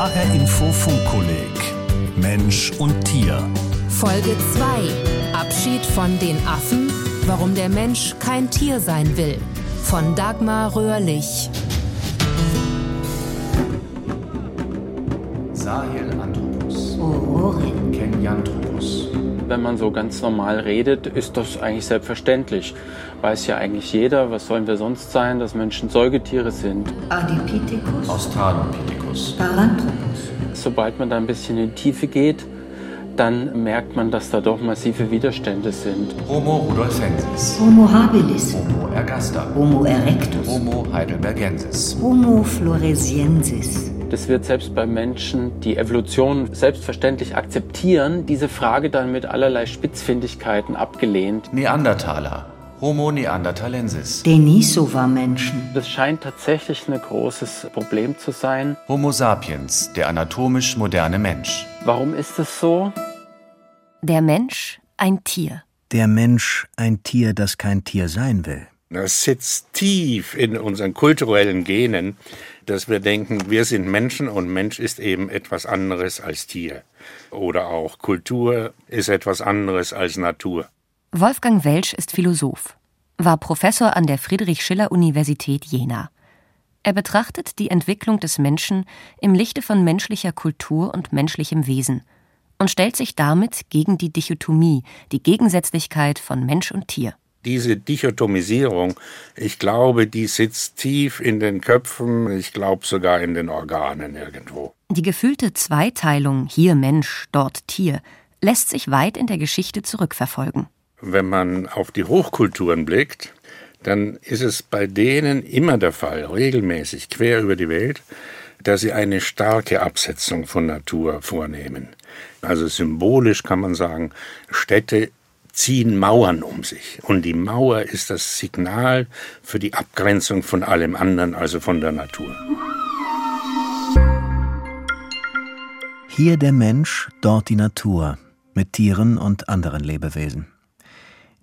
HR Info Funkkolleg Mensch und Tier. Folge 2. Abschied von den Affen. Warum der Mensch kein Tier sein will. Von Dagmar Röhrlich. Sahel Anthropus. Kenyanthropus. Wenn man so ganz normal redet, ist das eigentlich selbstverständlich. Weiß ja eigentlich jeder, was sollen wir sonst sein, dass Menschen Säugetiere sind. Adipithecus, Australopithecus. Paranthropus, Sobald man da ein bisschen in die Tiefe geht, dann merkt man, dass da doch massive Widerstände sind. Homo rudolfensis. Homo habilis, Homo ergaster. Homo erectus, Homo heidelbergensis. Homo floresiensis. Das wird selbst bei Menschen, die Evolution selbstverständlich akzeptieren, diese Frage dann mit allerlei Spitzfindigkeiten abgelehnt. Neandertaler. Homo neanderthalensis. Denisova-Menschen, Das scheint tatsächlich ein großes Problem zu sein. Homo sapiens, der anatomisch moderne Mensch. Warum ist es so? Der Mensch ein Tier. Der Mensch ein Tier, das kein Tier sein will. Das sitzt tief in unseren kulturellen Genen, dass wir denken, wir sind Menschen und Mensch ist eben etwas anderes als Tier. Oder auch Kultur ist etwas anderes als Natur. Wolfgang Welsch ist Philosoph, war Professor an der Friedrich-Schiller-Universität Jena. Er betrachtet die Entwicklung des Menschen im Lichte von menschlicher Kultur und menschlichem Wesen und stellt sich damit gegen die Dichotomie, die Gegensätzlichkeit von Mensch und Tier. Diese Dichotomisierung, ich glaube, die sitzt tief in den Köpfen, ich glaube sogar in den Organen irgendwo. Die gefühlte Zweiteilung hier Mensch, dort Tier lässt sich weit in der Geschichte zurückverfolgen. Wenn man auf die Hochkulturen blickt, dann ist es bei denen immer der Fall, regelmäßig quer über die Welt, dass sie eine starke Absetzung von Natur vornehmen. Also symbolisch kann man sagen, Städte ziehen Mauern um sich. Und die Mauer ist das Signal für die Abgrenzung von allem anderen, also von der Natur. Hier der Mensch, dort die Natur, mit Tieren und anderen Lebewesen.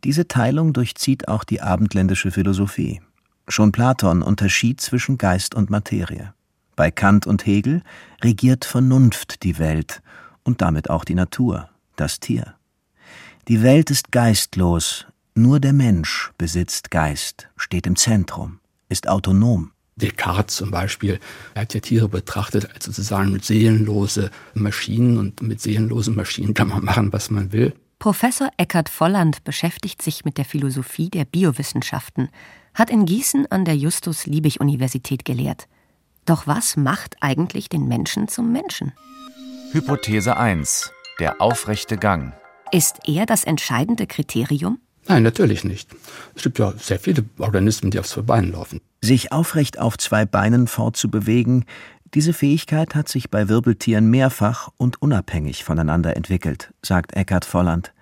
Diese Teilung durchzieht auch die abendländische Philosophie. Schon Platon unterschied zwischen Geist und Materie. Bei Kant und Hegel regiert Vernunft die Welt und damit auch die Natur, das Tier. Die Welt ist geistlos, nur der Mensch besitzt Geist, steht im Zentrum, ist autonom. Descartes zum Beispiel, er hat ja Tiere betrachtet als sozusagen seelenlose Maschinen und mit seelenlosen Maschinen kann man machen, was man will. Professor Eckhard Volland beschäftigt sich mit der Philosophie der Biowissenschaften, hat in Gießen an der Justus-Liebig-Universität gelehrt. Doch was macht eigentlich den Menschen zum Menschen? Hypothese 1. Der aufrechte Gang. Ist er das entscheidende Kriterium? Nein, natürlich nicht. Es gibt ja sehr viele Organismen, die auf zwei Beinen laufen. Sich aufrecht auf zwei Beinen fortzubewegen, diese Fähigkeit hat sich bei Wirbeltieren mehrfach und unabhängig voneinander entwickelt, sagt Eckhard Volland.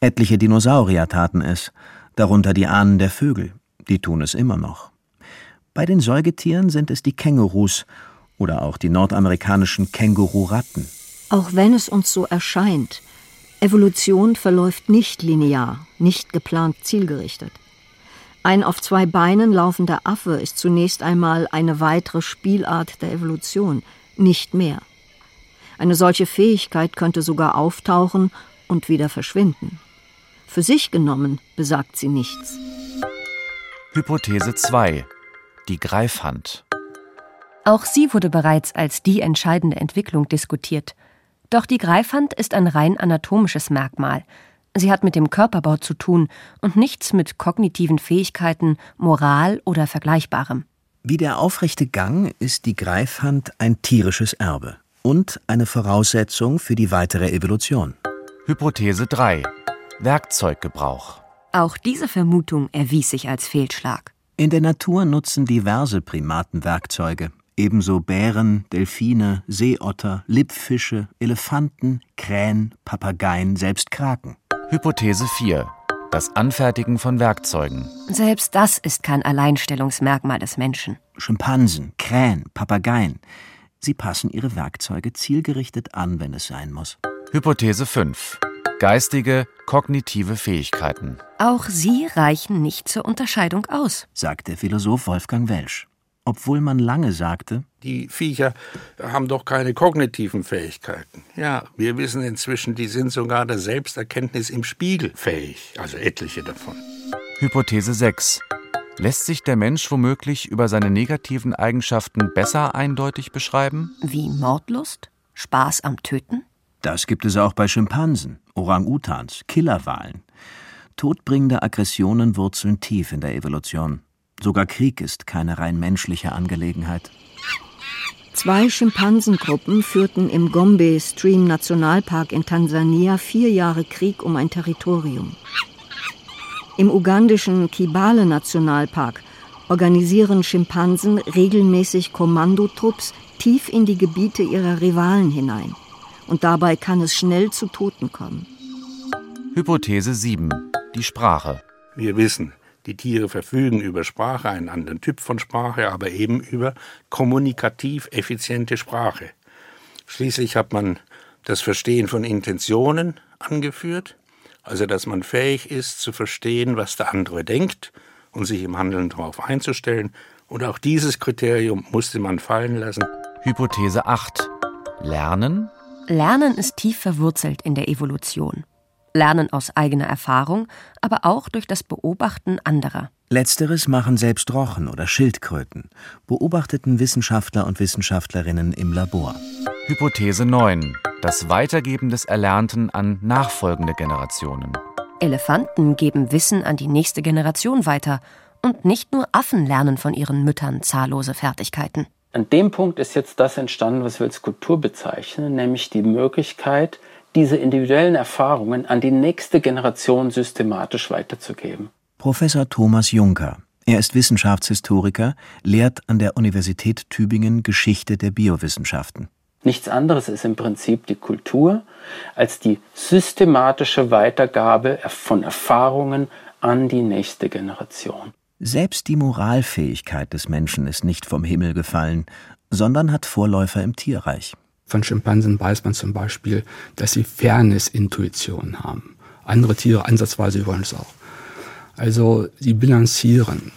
Etliche Dinosaurier taten es, darunter die Ahnen der Vögel, die tun es immer noch. Bei den Säugetieren sind es die Kängurus oder auch die nordamerikanischen Kängururatten. Auch wenn es uns so erscheint, Evolution verläuft nicht linear, nicht geplant zielgerichtet. Ein auf zwei Beinen laufender Affe ist zunächst einmal eine weitere Spielart der Evolution, nicht mehr. Eine solche Fähigkeit könnte sogar auftauchen und wieder verschwinden. Für sich genommen besagt sie nichts. Hypothese 2. Die Greifhand. Auch sie wurde bereits als die entscheidende Entwicklung diskutiert. Doch die Greifhand ist ein rein anatomisches Merkmal. Sie hat mit dem Körperbau zu tun und nichts mit kognitiven Fähigkeiten, Moral oder Vergleichbarem. Wie der aufrechte Gang ist die Greifhand ein tierisches Erbe und eine Voraussetzung für die weitere Evolution. Hypothese 3. Werkzeuggebrauch. Auch diese Vermutung erwies sich als Fehlschlag. In der Natur nutzen diverse Primaten Werkzeuge, ebenso Bären, Delfine, Seeotter, Lippfische, Elefanten, Krähen, Papageien, selbst Kraken. Hypothese 4. Das Anfertigen von Werkzeugen. Selbst das ist kein Alleinstellungsmerkmal des Menschen. Schimpansen, Krähen, Papageien. Sie passen ihre Werkzeuge zielgerichtet an, wenn es sein muss. Hypothese 5. Geistige, kognitive Fähigkeiten. Auch sie reichen nicht zur Unterscheidung aus, sagt der Philosoph Wolfgang Welsch. Obwohl man lange sagte, die Viecher haben doch keine kognitiven Fähigkeiten. Ja, wir wissen inzwischen, die sind sogar der Selbsterkenntnis im Spiegel fähig, also etliche davon. Hypothese 6. Lässt sich der Mensch womöglich über seine negativen Eigenschaften besser eindeutig beschreiben? Wie Mordlust? Spaß am Töten? Das gibt es auch bei Schimpansen, Orang-Utans, Killerwalen. Todbringende Aggressionen wurzeln tief in der Evolution. Sogar Krieg ist keine rein menschliche Angelegenheit. Zwei Schimpansengruppen führten im Gombe Stream Nationalpark in Tansania vier Jahre Krieg um ein Territorium. Im ugandischen Kibale Nationalpark organisieren Schimpansen regelmäßig Kommandotrupps tief in die Gebiete ihrer Rivalen hinein. Und dabei kann es schnell zu Toten kommen. Hypothese 7. Die Sprache. Wir wissen, die Tiere verfügen über Sprache, einen anderen Typ von Sprache, aber eben über kommunikativ effiziente Sprache. Schließlich hat man das Verstehen von Intentionen angeführt, also dass man fähig ist zu verstehen, was der andere denkt und sich im Handeln darauf einzustellen. Und auch dieses Kriterium musste man fallen lassen. Hypothese 8. Lernen? Lernen ist tief verwurzelt in der Evolution. Lernen aus eigener Erfahrung, aber auch durch das Beobachten anderer. Letzteres machen selbst Rochen oder Schildkröten, beobachteten Wissenschaftler und Wissenschaftlerinnen im Labor. Hypothese 9. Das Weitergeben des Erlernten an nachfolgende Generationen. Elefanten geben Wissen an die nächste Generation weiter. Und nicht nur Affen lernen von ihren Müttern zahllose Fertigkeiten. An dem Punkt ist jetzt das entstanden, was wir als Kultur bezeichnen, nämlich die Möglichkeit, diese individuellen Erfahrungen an die nächste Generation systematisch weiterzugeben. Professor Thomas Juncker. Er ist Wissenschaftshistoriker, lehrt an der Universität Tübingen Geschichte der Biowissenschaften. Nichts anderes ist im Prinzip die Kultur als die systematische Weitergabe von Erfahrungen an die nächste Generation. Selbst die Moralfähigkeit des Menschen ist nicht vom Himmel gefallen, sondern hat Vorläufer im Tierreich. Von Schimpansen weiß man zum Beispiel, dass sie Fairness-Intuition haben. Andere Tiere ansatzweise wollen es auch. Also sie bilanzieren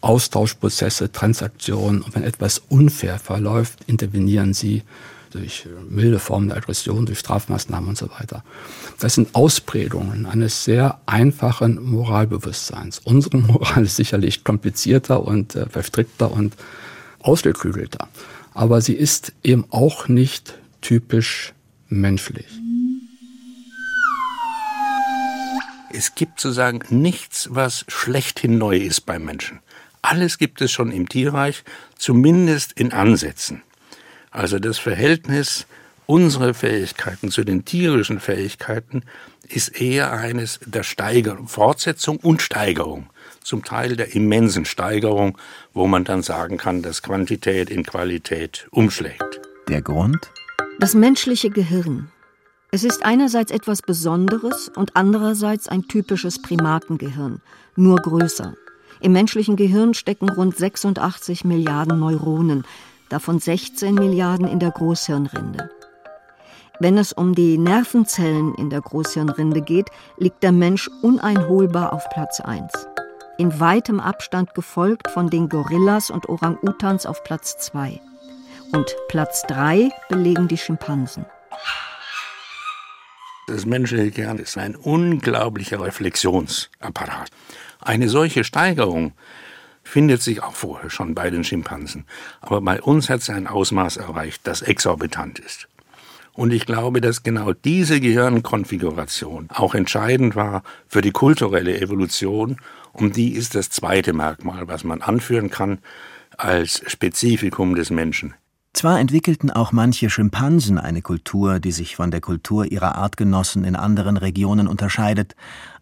Austauschprozesse, Transaktionen und wenn etwas unfair verläuft, intervenieren sie durch milde Formen der Aggression, durch Strafmaßnahmen und so weiter. Das sind Ausprägungen eines sehr einfachen Moralbewusstseins. Unsere Moral ist sicherlich komplizierter und äh, verstrickter und ausgeklügelter aber sie ist eben auch nicht typisch menschlich. Es gibt sozusagen nichts, was schlechthin neu ist beim Menschen. Alles gibt es schon im Tierreich, zumindest in Ansätzen. Also das Verhältnis unserer Fähigkeiten zu den tierischen Fähigkeiten ist eher eines der Steigerung, Fortsetzung und Steigerung zum Teil der immensen Steigerung, wo man dann sagen kann, dass Quantität in Qualität umschlägt. Der Grund? Das menschliche Gehirn. Es ist einerseits etwas Besonderes und andererseits ein typisches Primatengehirn, nur größer. Im menschlichen Gehirn stecken rund 86 Milliarden Neuronen, davon 16 Milliarden in der Großhirnrinde. Wenn es um die Nervenzellen in der Großhirnrinde geht, liegt der Mensch uneinholbar auf Platz 1 in weitem Abstand gefolgt von den Gorillas und Orang-Utans auf Platz 2. Und Platz 3 belegen die Schimpansen. Das menschliche Gehirn ist ein unglaublicher Reflexionsapparat. Eine solche Steigerung findet sich auch vorher schon bei den Schimpansen. Aber bei uns hat es ein Ausmaß erreicht, das exorbitant ist. Und ich glaube, dass genau diese Gehirnkonfiguration auch entscheidend war für die kulturelle Evolution. Und die ist das zweite Merkmal, was man anführen kann als Spezifikum des Menschen. Zwar entwickelten auch manche Schimpansen eine Kultur, die sich von der Kultur ihrer Artgenossen in anderen Regionen unterscheidet,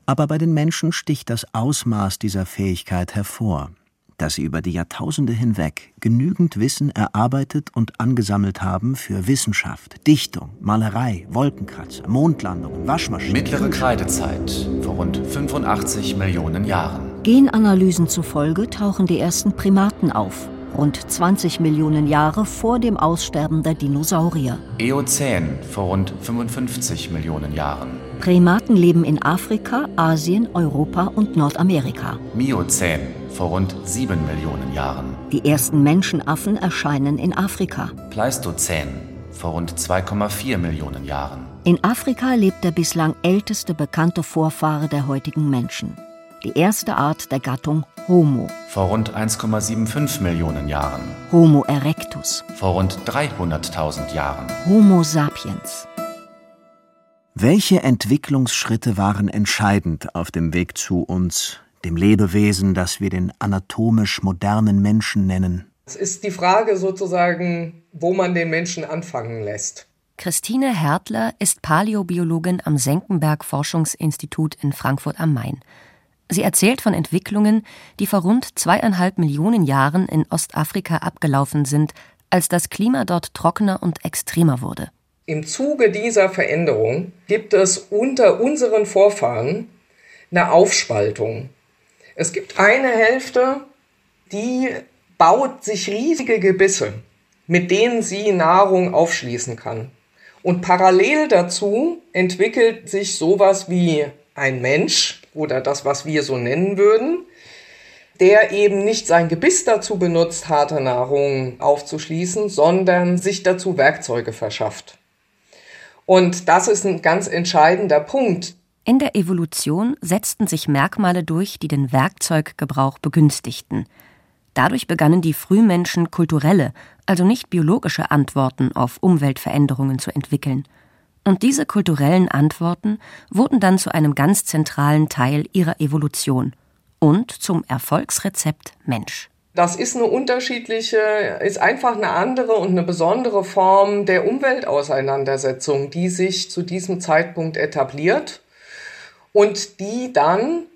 aber bei den Menschen sticht das Ausmaß dieser Fähigkeit hervor dass sie über die Jahrtausende hinweg genügend Wissen erarbeitet und angesammelt haben für Wissenschaft, Dichtung, Malerei, Wolkenkratzer, Mondlandungen, Waschmaschinen. Mittlere Kreidezeit vor rund 85 Millionen Jahren. Genanalysen zufolge tauchen die ersten Primaten auf, rund 20 Millionen Jahre vor dem Aussterben der Dinosaurier. Eozän vor rund 55 Millionen Jahren. Primaten leben in Afrika, Asien, Europa und Nordamerika. Miozän vor rund 7 Millionen Jahren. Die ersten Menschenaffen erscheinen in Afrika. Pleistozän, vor rund 2,4 Millionen Jahren. In Afrika lebt der bislang älteste bekannte Vorfahre der heutigen Menschen. Die erste Art der Gattung Homo. Vor rund 1,75 Millionen Jahren. Homo erectus. Vor rund 300.000 Jahren. Homo sapiens. Welche Entwicklungsschritte waren entscheidend auf dem Weg zu uns, dem Lebewesen, das wir den anatomisch modernen Menschen nennen? Es ist die Frage sozusagen, wo man den Menschen anfangen lässt. Christine Hertler ist Paläobiologin am Senckenberg Forschungsinstitut in Frankfurt am Main. Sie erzählt von Entwicklungen, die vor rund zweieinhalb Millionen Jahren in Ostafrika abgelaufen sind, als das Klima dort trockener und extremer wurde. Im Zuge dieser Veränderung gibt es unter unseren Vorfahren eine Aufspaltung. Es gibt eine Hälfte, die baut sich riesige Gebisse, mit denen sie Nahrung aufschließen kann. Und parallel dazu entwickelt sich sowas wie ein Mensch oder das, was wir so nennen würden, der eben nicht sein Gebiss dazu benutzt, harte Nahrung aufzuschließen, sondern sich dazu Werkzeuge verschafft. Und das ist ein ganz entscheidender Punkt. In der Evolution setzten sich Merkmale durch, die den Werkzeuggebrauch begünstigten. Dadurch begannen die Frühmenschen kulturelle, also nicht biologische Antworten auf Umweltveränderungen zu entwickeln. Und diese kulturellen Antworten wurden dann zu einem ganz zentralen Teil ihrer Evolution und zum Erfolgsrezept Mensch. Das ist eine unterschiedliche, ist einfach eine andere und eine besondere Form der Umweltauseinandersetzung, die sich zu diesem Zeitpunkt etabliert und die dann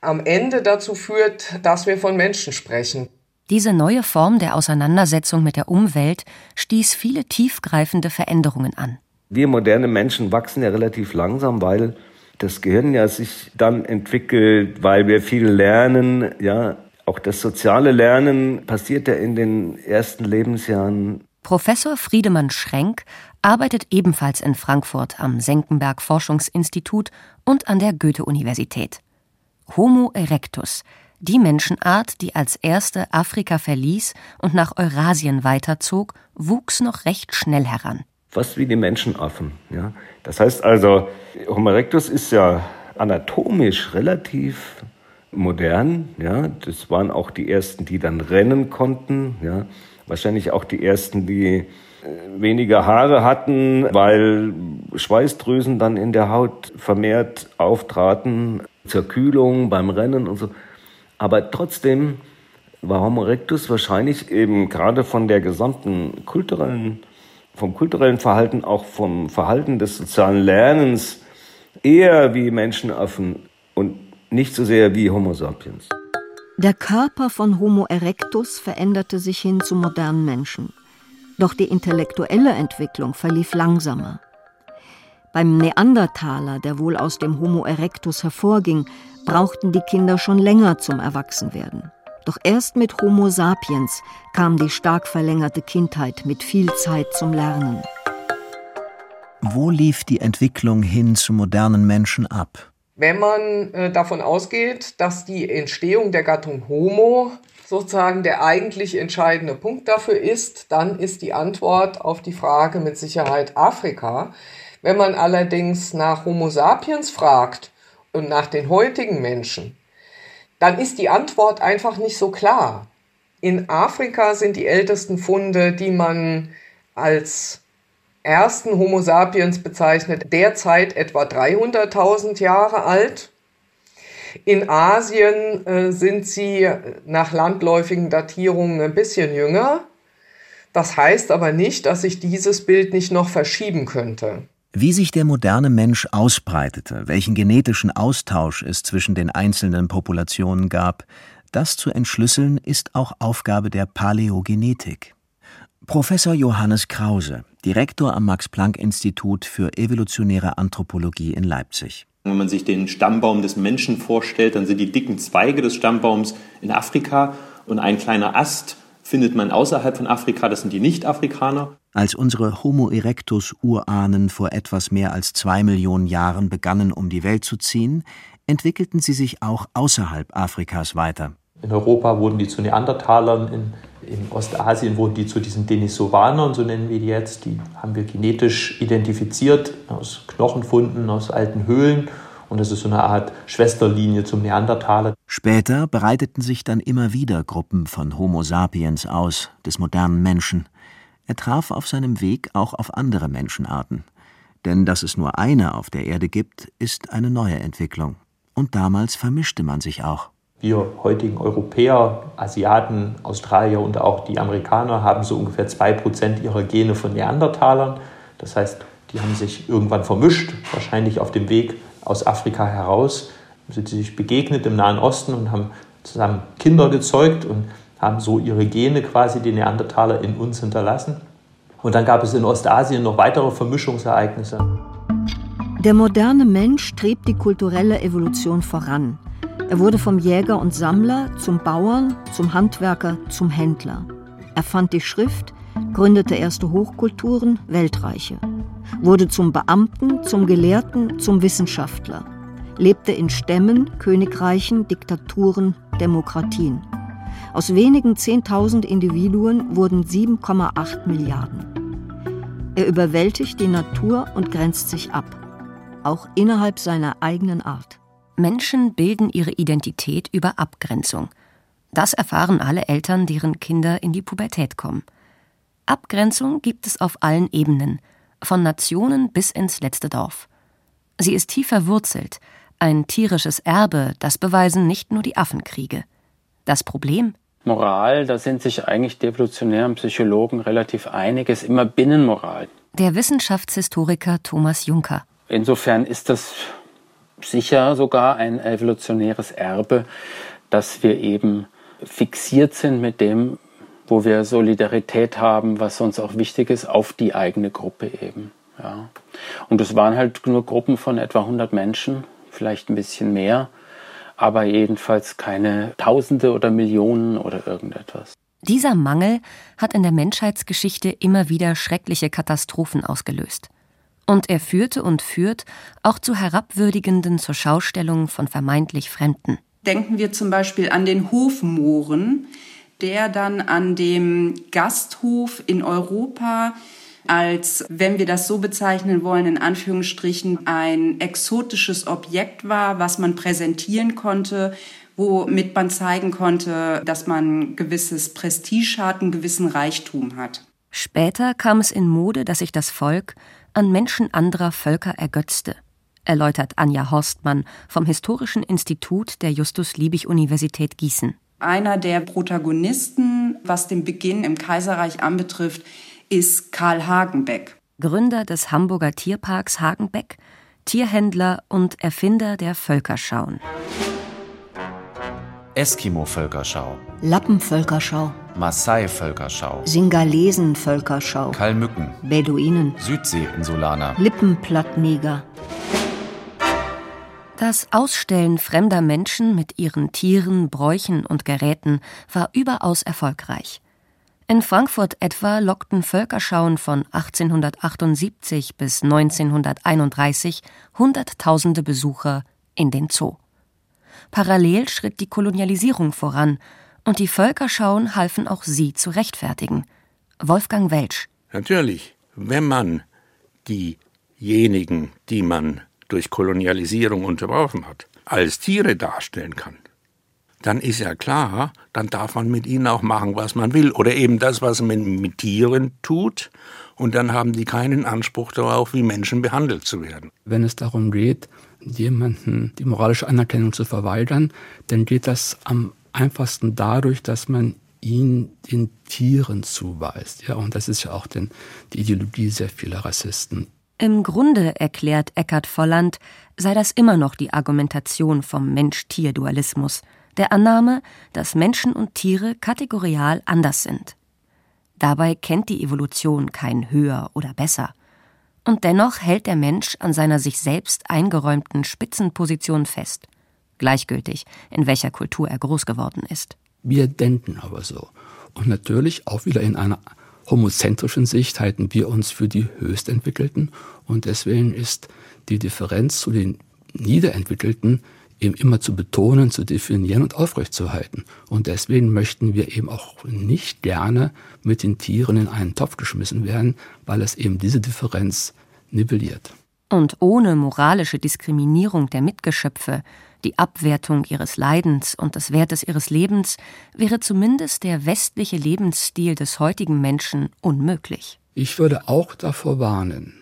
am Ende dazu führt, dass wir von Menschen sprechen. Diese neue Form der Auseinandersetzung mit der Umwelt stieß viele tiefgreifende Veränderungen an. Wir moderne Menschen wachsen ja relativ langsam, weil das Gehirn ja sich dann entwickelt, weil wir viel lernen, ja. Auch das soziale Lernen passiert ja in den ersten Lebensjahren. Professor Friedemann Schrenk arbeitet ebenfalls in Frankfurt am Senckenberg Forschungsinstitut und an der Goethe-Universität. Homo erectus, die Menschenart, die als erste Afrika verließ und nach Eurasien weiterzog, wuchs noch recht schnell heran fast wie die Menschenaffen. Ja. Das heißt also, Homo erectus ist ja anatomisch relativ modern. Ja. Das waren auch die ersten, die dann rennen konnten. Ja. Wahrscheinlich auch die ersten, die äh, weniger Haare hatten, weil Schweißdrüsen dann in der Haut vermehrt auftraten zur Kühlung beim Rennen und so. Aber trotzdem war Homo erectus wahrscheinlich eben gerade von der gesamten kulturellen vom kulturellen Verhalten, auch vom Verhalten des sozialen Lernens eher wie Menschenaffen nicht so sehr wie Homo sapiens. Der Körper von Homo erectus veränderte sich hin zu modernen Menschen. Doch die intellektuelle Entwicklung verlief langsamer. Beim Neandertaler, der wohl aus dem Homo erectus hervorging, brauchten die Kinder schon länger zum Erwachsenwerden. Doch erst mit Homo sapiens kam die stark verlängerte Kindheit mit viel Zeit zum Lernen. Wo lief die Entwicklung hin zu modernen Menschen ab? Wenn man äh, davon ausgeht, dass die Entstehung der Gattung Homo sozusagen der eigentlich entscheidende Punkt dafür ist, dann ist die Antwort auf die Frage mit Sicherheit Afrika. Wenn man allerdings nach Homo sapiens fragt und nach den heutigen Menschen, dann ist die Antwort einfach nicht so klar. In Afrika sind die ältesten Funde, die man als ersten Homo sapiens bezeichnet, derzeit etwa 300.000 Jahre alt. In Asien äh, sind sie nach landläufigen Datierungen ein bisschen jünger. Das heißt aber nicht, dass sich dieses Bild nicht noch verschieben könnte. Wie sich der moderne Mensch ausbreitete, welchen genetischen Austausch es zwischen den einzelnen Populationen gab, das zu entschlüsseln ist auch Aufgabe der Paläogenetik. Professor Johannes Krause, Direktor am Max-Planck-Institut für evolutionäre Anthropologie in Leipzig. Wenn man sich den Stammbaum des Menschen vorstellt, dann sind die dicken Zweige des Stammbaums in Afrika und ein kleiner Ast findet man außerhalb von Afrika, das sind die Nicht-Afrikaner. Als unsere Homo erectus Urahnen vor etwas mehr als zwei Millionen Jahren begannen, um die Welt zu ziehen, entwickelten sie sich auch außerhalb Afrikas weiter. In Europa wurden die zu Neandertalern, in, In Ostasien wurden die zu diesen Denisovanern, so nennen wir die jetzt. Die haben wir genetisch identifiziert aus Knochenfunden, aus alten Höhlen. Und das ist so eine Art Schwesterlinie zum Neandertaler. Später breiteten sich dann immer wieder Gruppen von Homo sapiens aus, des modernen Menschen. Er traf auf seinem Weg auch auf andere Menschenarten. Denn dass es nur eine auf der Erde gibt, ist eine neue Entwicklung. Und damals vermischte man sich auch. Wir heutigen Europäer, Asiaten, Australier und auch die Amerikaner haben so ungefähr 2% ihrer Gene von Neandertalern. Das heißt, die haben sich irgendwann vermischt, wahrscheinlich auf dem Weg aus Afrika heraus. Sind sie sich begegnet im Nahen Osten und haben zusammen Kinder gezeugt und haben so ihre Gene quasi, die Neandertaler, in uns hinterlassen. Und dann gab es in Ostasien noch weitere Vermischungsereignisse. Der moderne Mensch strebt die kulturelle Evolution voran. Er wurde vom Jäger und Sammler zum Bauern, zum Handwerker, zum Händler. Er fand die Schrift, gründete erste Hochkulturen, Weltreiche, wurde zum Beamten, zum Gelehrten, zum Wissenschaftler, lebte in Stämmen, Königreichen, Diktaturen, Demokratien. Aus wenigen 10.000 Individuen wurden 7,8 Milliarden. Er überwältigt die Natur und grenzt sich ab auch innerhalb seiner eigenen Art. Menschen bilden ihre Identität über Abgrenzung. Das erfahren alle Eltern, deren Kinder in die Pubertät kommen. Abgrenzung gibt es auf allen Ebenen, von Nationen bis ins letzte Dorf. Sie ist tief verwurzelt, ein tierisches Erbe, das beweisen nicht nur die Affenkriege. Das Problem? Moral, da sind sich eigentlich die evolutionären Psychologen relativ einig, ist immer Binnenmoral. Der Wissenschaftshistoriker Thomas Juncker. Insofern ist das sicher sogar ein evolutionäres Erbe, dass wir eben fixiert sind mit dem, wo wir Solidarität haben, was uns auch wichtig ist, auf die eigene Gruppe eben. Ja. Und es waren halt nur Gruppen von etwa 100 Menschen, vielleicht ein bisschen mehr, aber jedenfalls keine Tausende oder Millionen oder irgendetwas. Dieser Mangel hat in der Menschheitsgeschichte immer wieder schreckliche Katastrophen ausgelöst. Und er führte und führt auch zu herabwürdigenden zur Schaustellung von vermeintlich Fremden. Denken wir zum Beispiel an den Hofmohren, der dann an dem Gasthof in Europa als, wenn wir das so bezeichnen wollen, in Anführungsstrichen ein exotisches Objekt war, was man präsentieren konnte, womit man zeigen konnte, dass man gewisses Prestige hat, einen gewissen Reichtum hat. Später kam es in Mode, dass sich das Volk an Menschen anderer Völker ergötzte, erläutert Anja Horstmann vom Historischen Institut der Justus-Liebig-Universität Gießen. Einer der Protagonisten, was den Beginn im Kaiserreich anbetrifft, ist Karl Hagenbeck. Gründer des Hamburger Tierparks Hagenbeck, Tierhändler und Erfinder der Völkerschauen. Eskimo-Völkerschau, Lappenvölkerschau, Maasai-Völkerschau, Singalesen-Völkerschau, Kalmücken, Beduinen, Südsee-Insulaner, Lippenplattneger. Das Ausstellen fremder Menschen mit ihren Tieren, Bräuchen und Geräten war überaus erfolgreich. In Frankfurt etwa lockten Völkerschauen von 1878 bis 1931 Hunderttausende Besucher in den Zoo. Parallel schritt die Kolonialisierung voran, und die Völkerschauen halfen auch sie zu rechtfertigen. Wolfgang Welsch. Natürlich, wenn man diejenigen, die man durch Kolonialisierung unterworfen hat, als Tiere darstellen kann, dann ist ja klar, dann darf man mit ihnen auch machen, was man will. Oder eben das, was man mit Tieren tut. Und dann haben die keinen Anspruch darauf, wie Menschen behandelt zu werden. Wenn es darum geht, jemanden die moralische Anerkennung zu verweigern, dann geht das am einfachsten dadurch, dass man ihn den Tieren zuweist. Ja, und das ist ja auch den, die Ideologie sehr vieler Rassisten. Im Grunde, erklärt Eckhard Volland, sei das immer noch die Argumentation vom Mensch-Tier-Dualismus, der Annahme, dass Menschen und Tiere kategorial anders sind. Dabei kennt die Evolution kein höher oder besser. Und dennoch hält der Mensch an seiner sich selbst eingeräumten Spitzenposition fest, gleichgültig, in welcher Kultur er groß geworden ist. Wir denken aber so. Und natürlich auch wieder in einer homozentrischen Sicht halten wir uns für die Höchstentwickelten und deswegen ist die Differenz zu den Niederentwickelten eben immer zu betonen, zu definieren und aufrechtzuerhalten. Und deswegen möchten wir eben auch nicht gerne mit den Tieren in einen Topf geschmissen werden, weil es eben diese Differenz nivelliert. Und ohne moralische Diskriminierung der Mitgeschöpfe, die Abwertung ihres Leidens und des Wertes ihres Lebens, wäre zumindest der westliche Lebensstil des heutigen Menschen unmöglich. Ich würde auch davor warnen,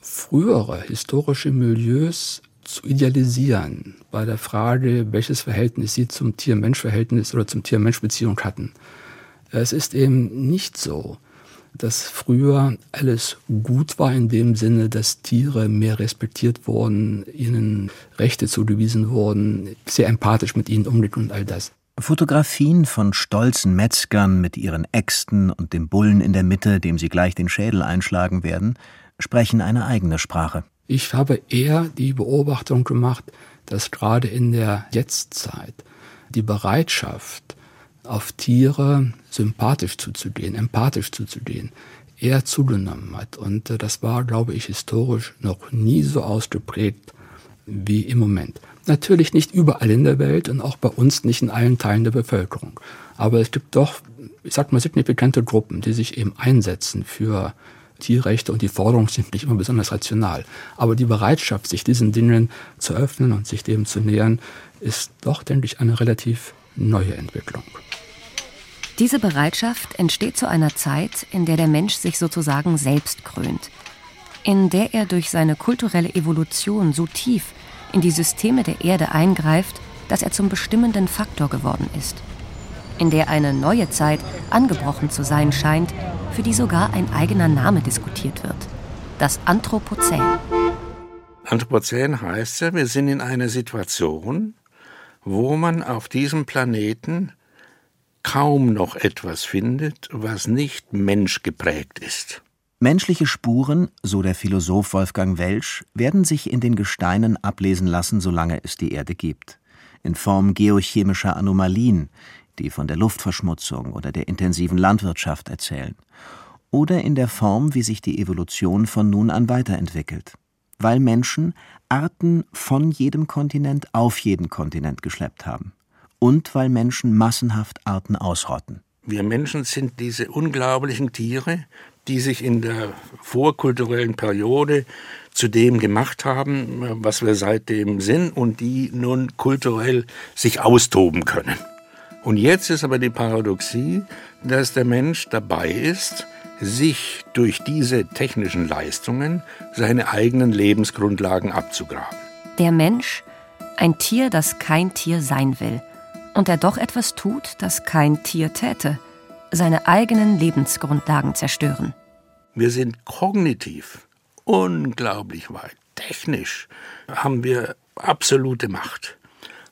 frühere historische Milieus zu idealisieren bei der Frage, welches Verhältnis sie zum Tier-Mensch-Verhältnis oder zum Tier-Mensch-Beziehung hatten. Es ist eben nicht so, dass früher alles gut war in dem Sinne, dass Tiere mehr respektiert wurden, ihnen Rechte zugewiesen wurden, sehr empathisch mit ihnen umgeht und all das. Fotografien von stolzen Metzgern mit ihren Äxten und dem Bullen in der Mitte, dem sie gleich den Schädel einschlagen werden, sprechen eine eigene Sprache. Ich habe eher die Beobachtung gemacht, dass gerade in der Jetztzeit die Bereitschaft, auf Tiere sympathisch zuzugehen, empathisch zuzugehen, eher zugenommen hat. Und äh, das war, glaube ich, historisch noch nie so ausgeprägt wie im Moment. Natürlich nicht überall in der Welt und auch bei uns nicht in allen Teilen der Bevölkerung. Aber es gibt doch, ich sag mal, signifikante Gruppen, die sich eben einsetzen für Tierrechte und die Forderungen sind nicht immer besonders rational. Aber die Bereitschaft, sich diesen Dingen zu öffnen und sich dem zu nähern, ist doch, denke ich, eine relativ neue Entwicklung. Diese Bereitschaft entsteht zu einer Zeit, in der der Mensch sich sozusagen selbst krönt, in der er durch seine kulturelle Evolution so tief in die Systeme der Erde eingreift, dass er zum bestimmenden Faktor geworden ist in der eine neue Zeit angebrochen zu sein scheint, für die sogar ein eigener Name diskutiert wird. Das Anthropozän. Anthropozän heißt ja, wir sind in einer Situation, wo man auf diesem Planeten kaum noch etwas findet, was nicht menschgeprägt ist. Menschliche Spuren, so der Philosoph Wolfgang Welsch, werden sich in den Gesteinen ablesen lassen, solange es die Erde gibt. In Form geochemischer Anomalien, die von der Luftverschmutzung oder der intensiven Landwirtschaft erzählen, oder in der Form, wie sich die Evolution von nun an weiterentwickelt, weil Menschen Arten von jedem Kontinent auf jeden Kontinent geschleppt haben und weil Menschen massenhaft Arten ausrotten. Wir Menschen sind diese unglaublichen Tiere, die sich in der vorkulturellen Periode zu dem gemacht haben, was wir seitdem sind und die nun kulturell sich austoben können. Und jetzt ist aber die Paradoxie, dass der Mensch dabei ist, sich durch diese technischen Leistungen seine eigenen Lebensgrundlagen abzugraben. Der Mensch, ein Tier, das kein Tier sein will und der doch etwas tut, das kein Tier täte, seine eigenen Lebensgrundlagen zerstören. Wir sind kognitiv unglaublich weit. Technisch haben wir absolute Macht.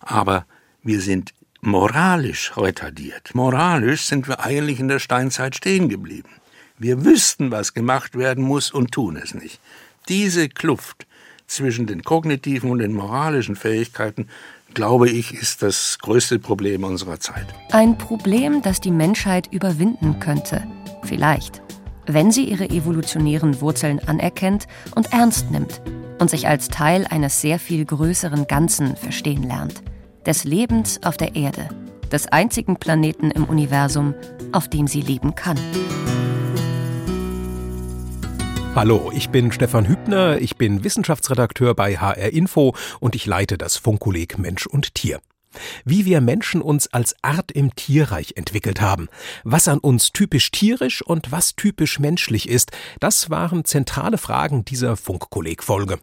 Aber wir sind moralisch retardiert. Moralisch sind wir eigentlich in der Steinzeit stehen geblieben. Wir wüssten, was gemacht werden muss und tun es nicht. Diese Kluft zwischen den kognitiven und den moralischen Fähigkeiten, glaube ich, ist das größte Problem unserer Zeit. Ein Problem, das die Menschheit überwinden könnte. Vielleicht. Wenn sie ihre evolutionären Wurzeln anerkennt und ernst nimmt und sich als Teil eines sehr viel größeren Ganzen verstehen lernt des Lebens auf der Erde, des einzigen Planeten im Universum, auf dem sie leben kann. Hallo, ich bin Stefan Hübner, ich bin Wissenschaftsredakteur bei HR Info und ich leite das Funkkolleg Mensch und Tier. Wie wir Menschen uns als Art im Tierreich entwickelt haben, was an uns typisch tierisch und was typisch menschlich ist, das waren zentrale Fragen dieser Funkkolleg-Folge.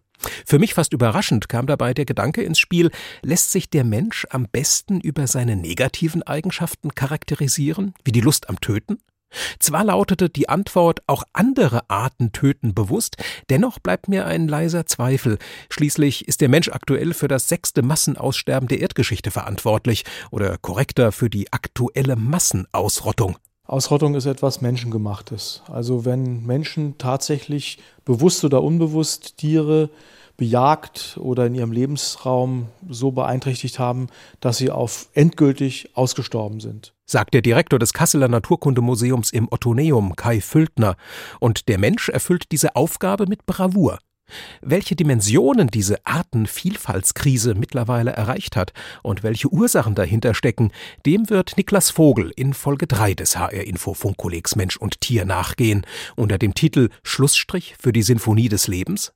Für mich fast überraschend kam dabei der Gedanke ins Spiel, lässt sich der Mensch am besten über seine negativen Eigenschaften charakterisieren, wie die Lust am Töten? Zwar lautete die Antwort, auch andere Arten töten bewusst, dennoch bleibt mir ein leiser Zweifel. Schließlich ist der Mensch aktuell für das sechste Massenaussterben der Erdgeschichte verantwortlich oder korrekter für die aktuelle Massenausrottung. Ausrottung ist etwas Menschengemachtes. Also wenn Menschen tatsächlich bewusst oder unbewusst Tiere bejagt oder in ihrem Lebensraum so beeinträchtigt haben, dass sie auf endgültig ausgestorben sind. Sagt der Direktor des Kasseler Naturkundemuseums im Ottoneum, Kai Füldner. Und der Mensch erfüllt diese Aufgabe mit Bravour. Welche Dimensionen diese Artenvielfaltskrise mittlerweile erreicht hat und welche Ursachen dahinter stecken, dem wird Niklas Vogel in Folge 3 des HR Info Funkkollegs Mensch und Tier nachgehen unter dem Titel Schlussstrich für die Sinfonie des Lebens